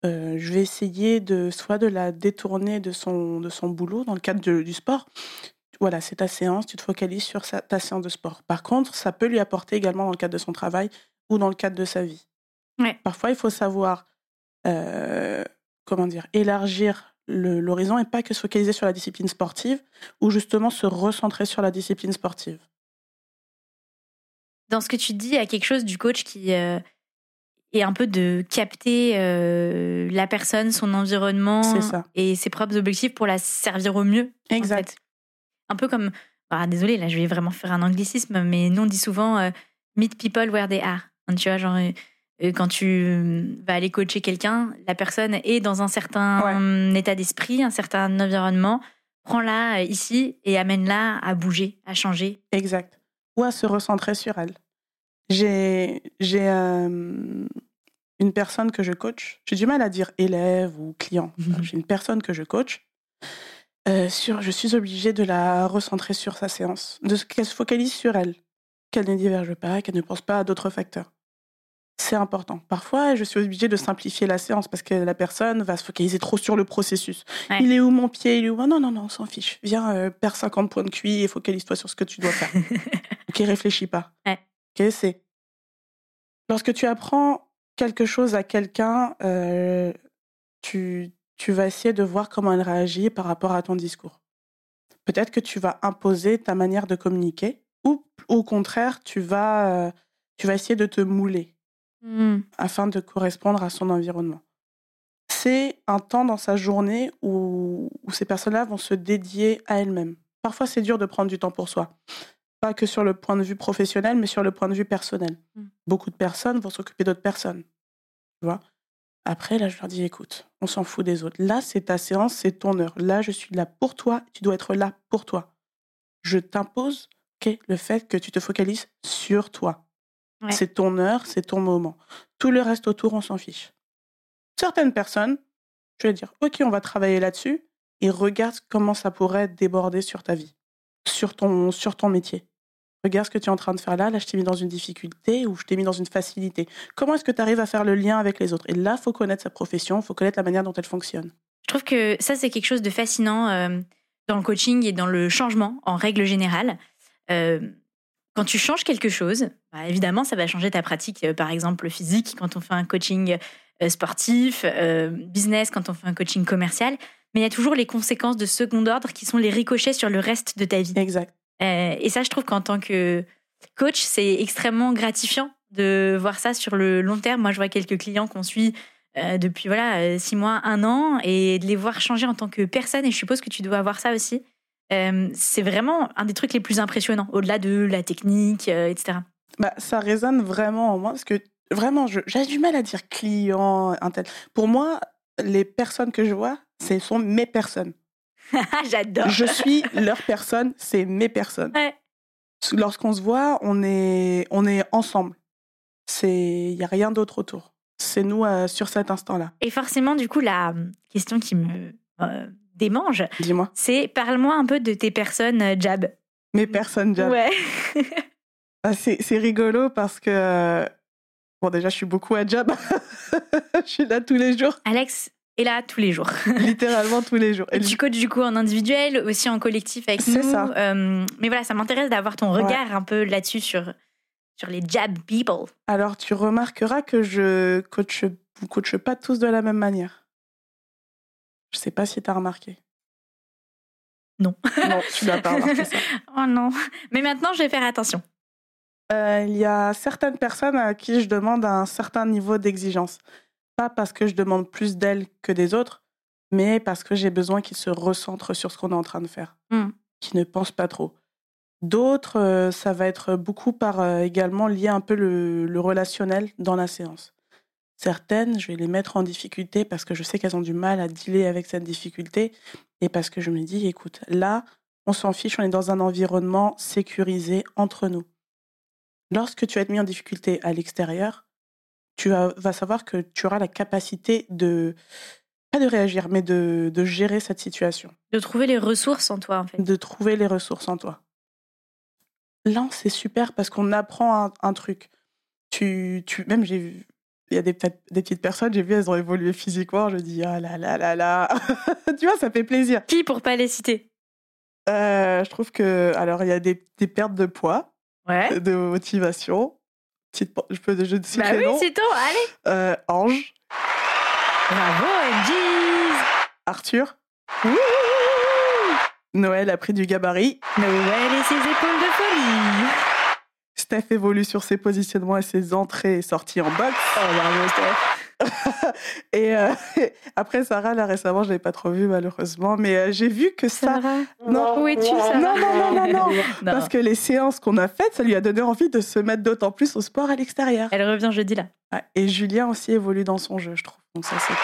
euh, je vais essayer de soit de la détourner de son, de son boulot dans le cadre du sport. Voilà, c'est ta séance, tu te focalises sur ta séance de sport. Par contre, ça peut lui apporter également dans le cadre de son travail ou dans le cadre de sa vie. Parfois, il faut savoir, euh, comment dire, élargir l'horizon et pas que se focaliser sur la discipline sportive ou justement se recentrer sur la discipline sportive. Dans ce que tu dis, il y a quelque chose du coach qui, euh, et un peu de capter euh, la personne, son environnement et ses propres objectifs pour la servir au mieux. Exact. Un peu comme, bah, désolé, là je vais vraiment faire un anglicisme, mais nous on dit souvent euh, meet people where they are. Tu vois, genre quand tu vas aller coacher quelqu'un, la personne est dans un certain état d'esprit, un certain environnement. Prends-la ici et amène-la à bouger, à changer. Exact. Ou à se recentrer sur elle. J'ai j'ai une personne que je coach. J'ai du mal à dire élève ou client. J'ai une personne que je coach. sur, je suis obligée de la recentrer sur sa séance, de qu'elle se focalise sur elle, qu'elle ne diverge pas, qu'elle ne pense pas à d'autres facteurs c'est important. Parfois, je suis obligée de simplifier la séance parce que la personne va se focaliser trop sur le processus. Il est où mon pied? Il est où? Non, non, non, on s'en fiche. Viens, euh, perds 50 points de QI et focalise-toi sur ce que tu dois faire. ok, réfléchis pas. Ok, c'est. Lorsque tu apprends quelque chose à quelqu'un, euh, tu, tu vas essayer de voir comment elle réagit par rapport à ton discours. Peut-être que tu vas imposer ta manière de communiquer ou au contraire, tu vas, euh, tu vas essayer de te mouler Mmh. afin de correspondre à son environnement. C'est un temps dans sa journée où, ces personnes-là vont se dédier à elles-mêmes. Parfois, c'est dur de prendre du temps pour soi. Pas que sur le point de vue professionnel, mais sur le point de vue personnel. Mmh. Beaucoup de personnes vont s'occuper d'autres personnes. Tu vois Après, là, je leur dis, écoute, on s'en fout des autres. Là, c'est ta séance, c'est ton heure. Là, je suis là pour toi, tu dois être là pour toi. Je t'impose le fait que tu te focalises sur toi. C'est ton heure, c'est ton moment. Tout le reste autour, on s'en fiche. Certaines personnes, je vais dire, OK, on va travailler là-dessus et regarde comment ça pourrait déborder sur ta vie, sur ton, sur ton métier. Regarde ce que tu es en train de faire là. Là, je t'ai mis dans une difficulté ou je t'ai mis dans une facilité. Comment est-ce que tu arrives à faire le lien avec les autres? Et là, il faut connaître sa profession, il faut connaître la manière dont elle fonctionne. Je trouve que ça, c'est quelque chose de fascinant euh, dans le coaching et dans le changement en règle générale. Euh, quand tu changes quelque chose, bah, évidemment, ça va changer ta pratique, euh, par exemple physique, quand on fait un coaching sportif, business, quand on fait un coaching commercial. Mais il y a toujours les conséquences de second ordre qui sont les ricochets sur le reste de ta vie. Exact. et ça, je trouve qu'en tant que coach, c'est extrêmement gratifiant de voir ça sur le long terme. Moi, je vois quelques clients qu'on suit depuis voilà six mois, un an, et de les voir changer en tant que personne. Et je suppose que tu dois avoir ça aussi c'est vraiment un des trucs les plus impressionnants, au-delà de la technique, etc. Bah, ça résonne vraiment en moi, parce que vraiment, j'ai du mal à dire client, un tel. Pour moi, les personnes que je vois, ce sont mes personnes. J'adore. Je suis leur personne, c'est mes personnes. Lorsqu'on se voit, on est, on est ensemble. Il n'y a rien d'autre autour. C'est nous sur cet instant-là. Et forcément, du coup, la question qui me démange. Dis-moi. C'est parle-moi un peu de tes personnes euh, jab. Mes personnes jab. Ouais. Ah, c'est rigolo parce que. Euh, bon, déjà, je suis beaucoup à jab. je suis là tous les jours. Alex est là tous les jours. Littéralement tous les jours. Et tu coaches du coup en individuel, aussi en collectif avec nous. C'est ça. Euh, mais voilà, ça m'intéresse d'avoir ton regard un peu là-dessus sur, sur les jab people. Alors, tu remarqueras que je coach, vous coach pas tous de la même manière. Je sais pas si tu as remarqué. Non. Non, tu n'as pas remarqué ça. oh non. Mais maintenant, je vais faire attention. Euh, il y a certaines personnes à qui je demande un certain niveau d'exigence. Pas parce que je demande plus d'elles que des autres, mais parce que j'ai besoin qu'ils se recentrent sur ce qu'on est en train de faire, hmm. qu'ils ne pensent pas trop. D'autres, euh, ça va être beaucoup par euh, également lié un peu le relationnel dans la séance. Certaines, je vais les mettre en difficulté parce que je sais qu'elles ont du mal à dealer avec cette difficulté et parce que je me dis, écoute, là, on s'en fiche, on est dans un environnement sécurisé entre nous. Lorsque tu vas être mis en difficulté à l'extérieur, tu vas, savoir que tu auras la capacité de, pas de réagir, mais de, gérer cette situation. De trouver les ressources en toi, en fait. De trouver les ressources en toi. Là, c'est super parce qu'on apprend un, truc. Tu, tu, même j'ai vu, il y a des, des petites personnes, j'ai vu, elles ont évolué physiquement. Je dis, ah là là là là. tu vois, ça fait plaisir. Qui pour pas les citer? Euh, Je trouve que, alors, il y a des, des pertes de poids, ouais. de motivation. Petite, je peux je citer Bah oui, c'est toi, allez. Euh, Ange. Bravo, MGs. Arthur. Noël a pris du gabarit. Noël et ses épaules de folie. Steph évolue sur ses positionnements et ses entrées et sorties en boxe. Oh, bravo, Steph. et euh, après, Sarah, là, récemment, je ne l'ai pas trop vue, malheureusement, mais euh, j'ai vu que ça. Sarah Non, où es-tu, Sarah non, non, non, non, non, Parce que les séances qu'on a faites, ça lui a donné envie de se mettre d'autant plus au sport à l'extérieur. Elle revient jeudi, là. Et Julien aussi évolue dans son jeu, je trouve. Donc, ça, c'est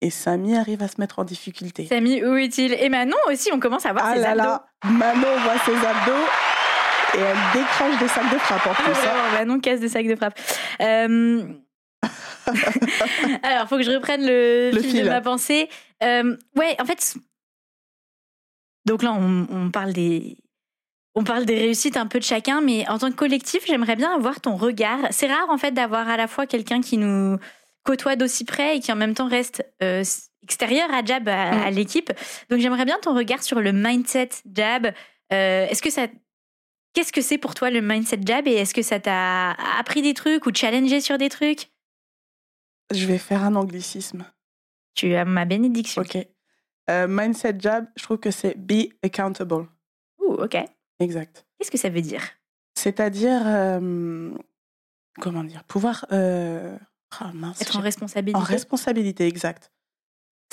et Samy arrive à se mettre en difficulté. Samy, où est-il? Et Manon aussi, on commence à voir ah ses là abdos. Là, Manon voit ses abdos. Et elle décroche des sacs de frappe en plus. Ah, vraiment, non casse des sacs de frappe. Euh... Alors, faut que je reprenne le, fil, de ma pensée. Euh, ouais, en fait, donc là, on, parle des, on parle des réussites un peu de chacun, mais en tant que collectif, j'aimerais bien avoir ton regard. C'est rare en fait d'avoir à la fois quelqu'un qui nous côtoie d'aussi près et qui en même temps reste euh, extérieur à Jab, à, mm. l'équipe. Donc j'aimerais bien ton regard sur le mindset Jab. Euh, est-ce que ça, qu'est-ce que c'est pour toi le mindset Jab et est-ce que ça t'a appris des trucs ou challengé sur des trucs? Je vais faire un anglicisme. Tu as ma bénédiction. Ok. Euh, mindset Jab, je trouve que c'est be accountable. Ouh, ok. Exact. Qu'est-ce que ça veut dire? C'est-à-dire, euh, comment dire, pouvoir ah, être en responsabilité. En responsabilité, exact.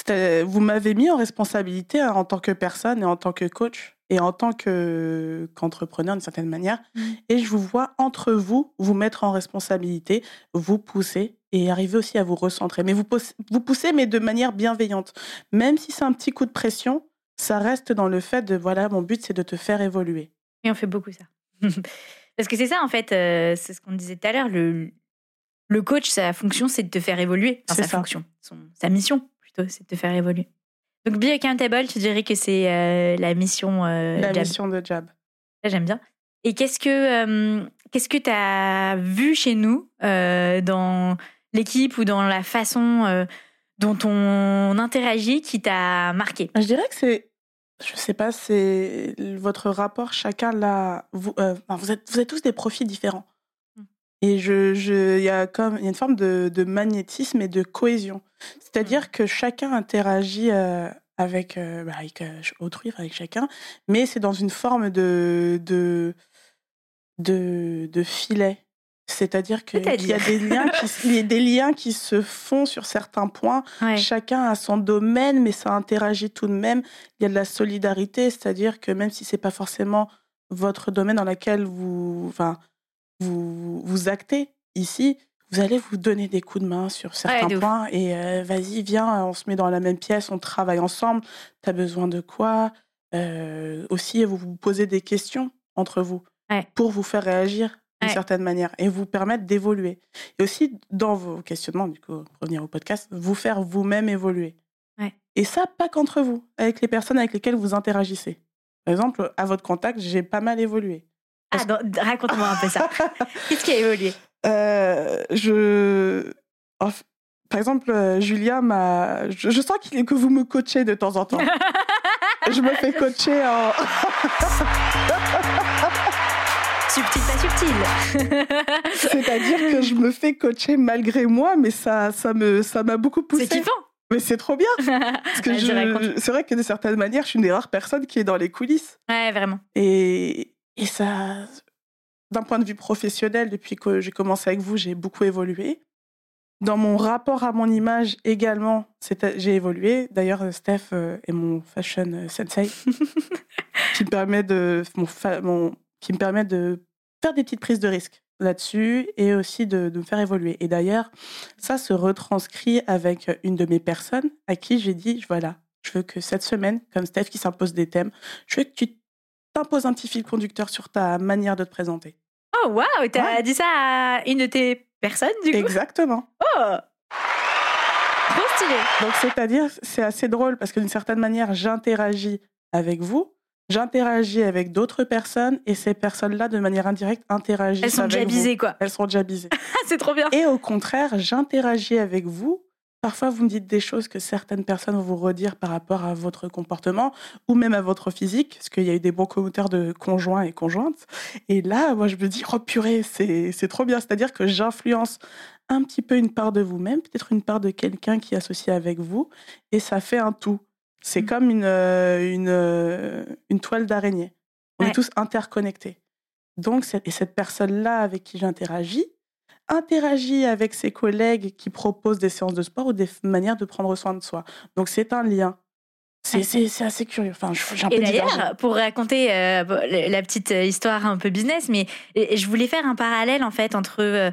Vous m'avez mis en responsabilité hein, en tant que personne et en tant que coach et en tant qu'entrepreneur d'une certaine manière. Mmh. Et je vous vois entre vous vous mettre en responsabilité, vous pousser et arriver aussi à vous recentrer. Mais vous, vous poussez, mais de manière bienveillante. Même si c'est un petit coup de pression, ça reste dans le fait de voilà, mon but c'est de te faire évoluer. Et on fait beaucoup ça. Parce que c'est ça en fait, euh, c'est ce qu'on disait tout à l'heure, le, le coach, sa fonction, c'est de te faire évoluer. sa fonction, sa mission plutôt, c'est de te faire évoluer. Donc, Be Accountable, tu dirais que c'est euh, la mission euh, La mission de Jab. J'aime bien. Et qu'est-ce que euh, qu'est-ce que tu as vu chez nous dans l'équipe ou dans la façon dont on interagit qui t'a marqué? Je dirais que c'est je sais pas, c'est votre rapport, chacun là. Vous, vous, êtes, vous êtes tous des profils différents. Et je, je, y a comme, y a une forme de, de magnétisme et de cohésion. C'est-à-dire mmh. que chacun interagit euh, avec, euh, bah, avec euh, autrui, avec chacun, mais c'est dans une forme de, de, de, de filet. C'est-à-dire qu'il y a des liens, qui, y a des liens qui se font sur certains points. Chacun a son domaine, mais ça interagit tout de même. Il y a de la solidarité, c'est-à-dire que même si c'est pas forcément votre domaine dans lequel vous, enfin, vous, vous actez ici, vous allez vous donner des coups de main sur certains points et euh, vas-y, viens, on se met dans la même pièce, on travaille ensemble. Tu as besoin de quoi? Euh, Aussi, vous vous posez des questions entre vous pour vous faire réagir d'une certaine manière et vous permettre d'évoluer. Et aussi, dans vos questionnements, du coup, revenir au podcast, vous faire vous-même évoluer. Et ça, pas qu'entre vous, avec les personnes avec lesquelles vous interagissez. Par exemple, à votre contact, j'ai pas mal évolué. Ah, raconte-moi un peu ça. Qu'est-ce qui a évolué? Euh, Je. Par exemple, euh, Julia m'a. Je, sens que vous me coachez de temps en temps. je me fais coacher en. subtil, pas subtil. C'est-à-dire que je me fais coacher malgré moi, mais ça, ça me, ça m'a beaucoup poussé. C'est kiffant. Mais c'est trop bien. Parce que c'est vrai que de certaines manières, je suis une des rares personnes qui est dans les coulisses. Ouais, vraiment. Et, et ça, d'un point de vue professionnel, depuis que j'ai commencé avec vous, j'ai beaucoup évolué. Dans mon rapport à mon image également, j'ai évolué. D'ailleurs, Steph euh, est mon fashion euh, sensei, qui me permet de, mon, qui me permet de faire des petites prises de risque là-dessus et aussi de, de, me faire évoluer. Et d'ailleurs, ça se retranscrit avec une de mes personnes à qui j'ai dit, voilà, je veux que cette semaine, comme Steph qui s'impose des thèmes, je veux que tu t'imposes un petit fil conducteur sur ta manière de te présenter. Oh, waouh T'as dit ça à une de tes personnes, du coup? Exactement. Oh Trop stylé Donc, c'est-à-dire, c'est assez drôle parce que d'une certaine manière, j'interagis avec vous, j'interagis avec d'autres personnes et ces personnes-là, de manière indirecte, interagissent Elles sont déjà bisées, quoi. Elles sont déjà bisées. c'est trop bien. Et au contraire, j'interagis avec vous Parfois, vous me dites des choses que certaines personnes vont vous redire par rapport à votre comportement ou même à votre physique, parce qu'il y a eu des bons commentaires de conjoints et conjointes. Et là, moi, je me dis, oh purée, c'est trop bien. C'est-à-dire que j'influence un petit peu une part de vous-même, peut-être une part de quelqu'un qui est associé avec vous, et ça fait un tout. C'est mmh. comme une, euh, une, euh, une toile d'araignée. On est tous interconnectés. Donc, et cette personne-là avec qui j'interagis, interagit avec ses collègues qui proposent des séances de sport ou des manières de prendre soin de soi. Donc c'est un lien. C'est assez curieux. Enfin, un et d'ailleurs, pour raconter euh, la petite euh, histoire un peu business, mais je voulais faire un parallèle en fait entre euh,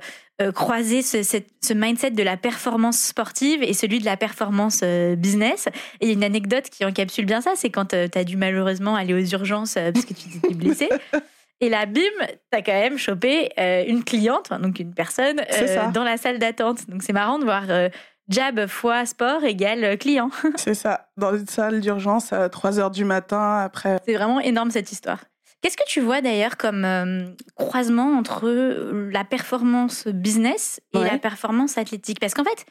croiser ce, ce, mindset de la performance sportive et celui de la performance business. Et il y a une anecdote qui encapsule bien ça, c'est quand tu as dû malheureusement aller aux urgences parce que tu t'es blessé. Et là, bim, t'as quand même chopé euh, une cliente, donc une personne, euh, dans la salle d'attente. Donc c'est marrant de voir euh, jab fois sport égale client. c'est ça, dans une salle d'urgence à 3 heures du matin après. C'est vraiment énorme cette histoire. Qu'est-ce que tu vois d'ailleurs comme croisement entre la performance business et la performance athlétique? Parce qu'en fait,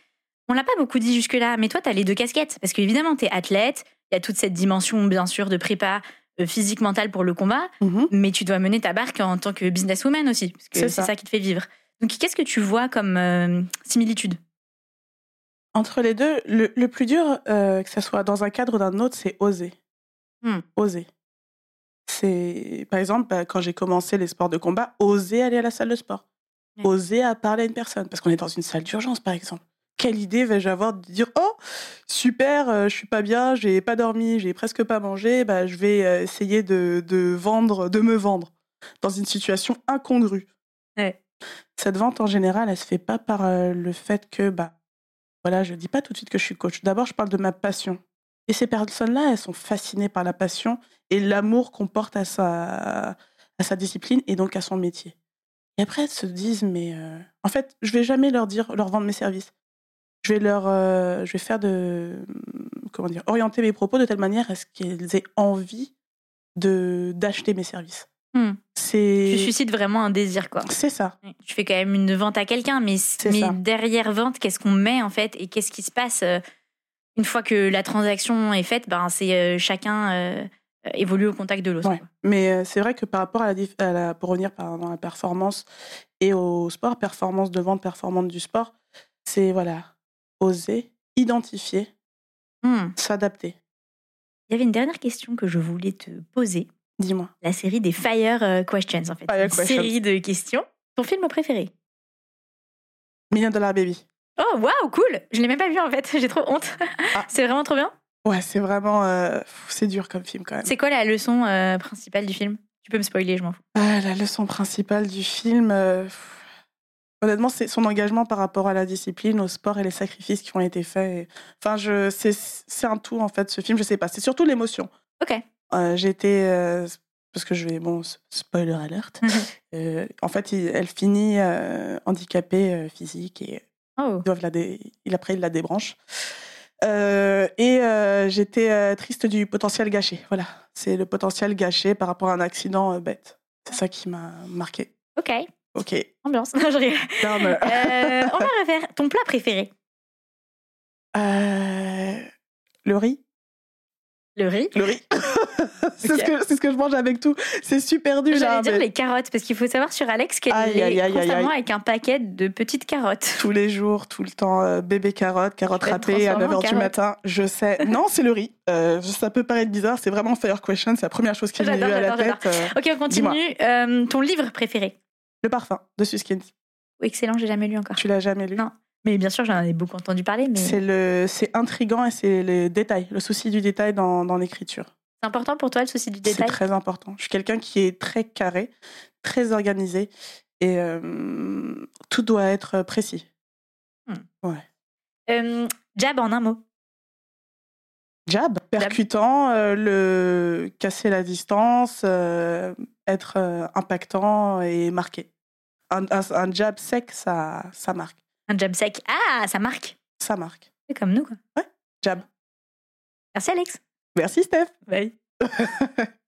on l'a pas beaucoup dit jusque-là, mais toi, tu as les deux casquettes. Parce qu'évidemment, tu es athlète, il y a toute cette dimension, bien sûr, de prépa physique, mentale pour le combat, mhm. mais tu dois mener ta barque en tant que businesswoman aussi, parce que c'est ça. qui te fait vivre. Donc, qu'est-ce que tu vois comme euh, similitude? Entre les deux, le, plus dur, euh, que ce soit dans un cadre ou dans un autre, c'est oser. Hmm. Oser. C'est, par exemple, bah, quand j'ai commencé les sports de combat, oser aller à la salle de sport. Oser à parler à une personne, parce qu'on est dans une salle d'urgence, par exemple quelle idée vais-je avoir de dire oh super je je suis pas bien j'ai pas dormi j'ai presque pas mangé bah je vais essayer de, de, vendre de me vendre dans une situation incongrue. Cette vente en général elle se fait pas par le fait que bah voilà je dis pas tout de suite que je suis coach. D'abord je parle de ma passion. Et ces personnes là elles sont fascinées par la passion et l'amour qu'on porte à sa à sa discipline et donc à son métier. Et après elles se disent mais en fait je vais jamais leur dire leur vendre mes services je vais leur, euh, je vais faire de, comment dire, orienter mes propos de telle manière à ce qu'elles aient envie de d'acheter mes services. Hmm. Tu suscites vraiment un désir, quoi. C'est ça. Tu fais quand même une vente à quelqu'un, mais, mais derrière vente, qu'est-ce qu'on met en fait et qu'est-ce qui se passe euh, une fois que la transaction est faite Ben, c'est euh, chacun évolue au contact de l'autre. Mais c'est vrai que par rapport à la, pour revenir par, dans la performance et au sport, performance de vente, performance du sport, c'est voilà oser, identifier, hmm. s'adapter. Il y avait une dernière question que je voulais te poser. Dis-moi. La série des Fire euh, Questions, en fait. Fire une série de questions. Ton film préféré? Million Dollar Baby. Oh, waouh, cool Je l'ai même pas vu, en fait. J'ai trop honte. Ah. c'est vraiment trop bien? Ouais, c'est vraiment... Euh, c'est dur comme film, quand même. C'est quoi la leçon euh, principale du film? Tu peux me spoiler, je m'en fous. Ah, la leçon principale du film... Honnêtement, c'est son engagement par rapport à la discipline, au sport et les sacrifices qui ont été faits. Enfin, je, c'est, un tout en fait. Ce film, je sais pas. C'est surtout l'émotion. Ok. Euh, été euh, parce que je vais bon spoiler alert. Mhm. euh, en fait, elle finit handicapée physique et oh. ils doivent la il après il la débranche. et j'étais triste du potentiel gâché. Voilà, c'est le potentiel gâché par rapport à un accident bête. C'est ça qui m'a marqué. Ok. Ok. Ambiance. Non, je rigole. Euh, on va refaire ton plat préféré. Euh, le riz. Le riz Le riz. c'est ce, que, ce que je mange avec tout. C'est super dur. J'allais dire les carottes, parce qu'il faut savoir sur Alex qu'elle est constamment avec un paquet de petites carottes. Tous les jours, tout le temps, euh, bébé carotte, carotte râpée à 9h du matin. Je sais. Non, c'est le riz. Euh, ça peut paraître bizarre, c'est vraiment Fire Question, c'est la première chose qui m'est venue à la tête. ok, on continue. ton livre préféré le parfum de Suskins. Excellent, j'ai jamais lu encore. Tu l'as jamais lu? Non. Mais bien sûr, j'en ai beaucoup entendu parler. Mais... C'est, le, c'est intriguant et c'est les détails, le souci du détail dans, dans l'écriture. C'est important pour toi le souci du détail? C'est très important. Je suis quelqu'un qui est très carré, très organisé et euh, tout doit être précis. Hmm. Ouais. Euh, jab en un mot. Jab, percutant, euh, le casser la distance, être impactant et marqué un, jab sec, ça, ça marque. Un jab sec, ah, ça marque. Ça marque. C'est comme nous, quoi. Ouais, jab. Merci, Alex. Merci, Steph. Bye.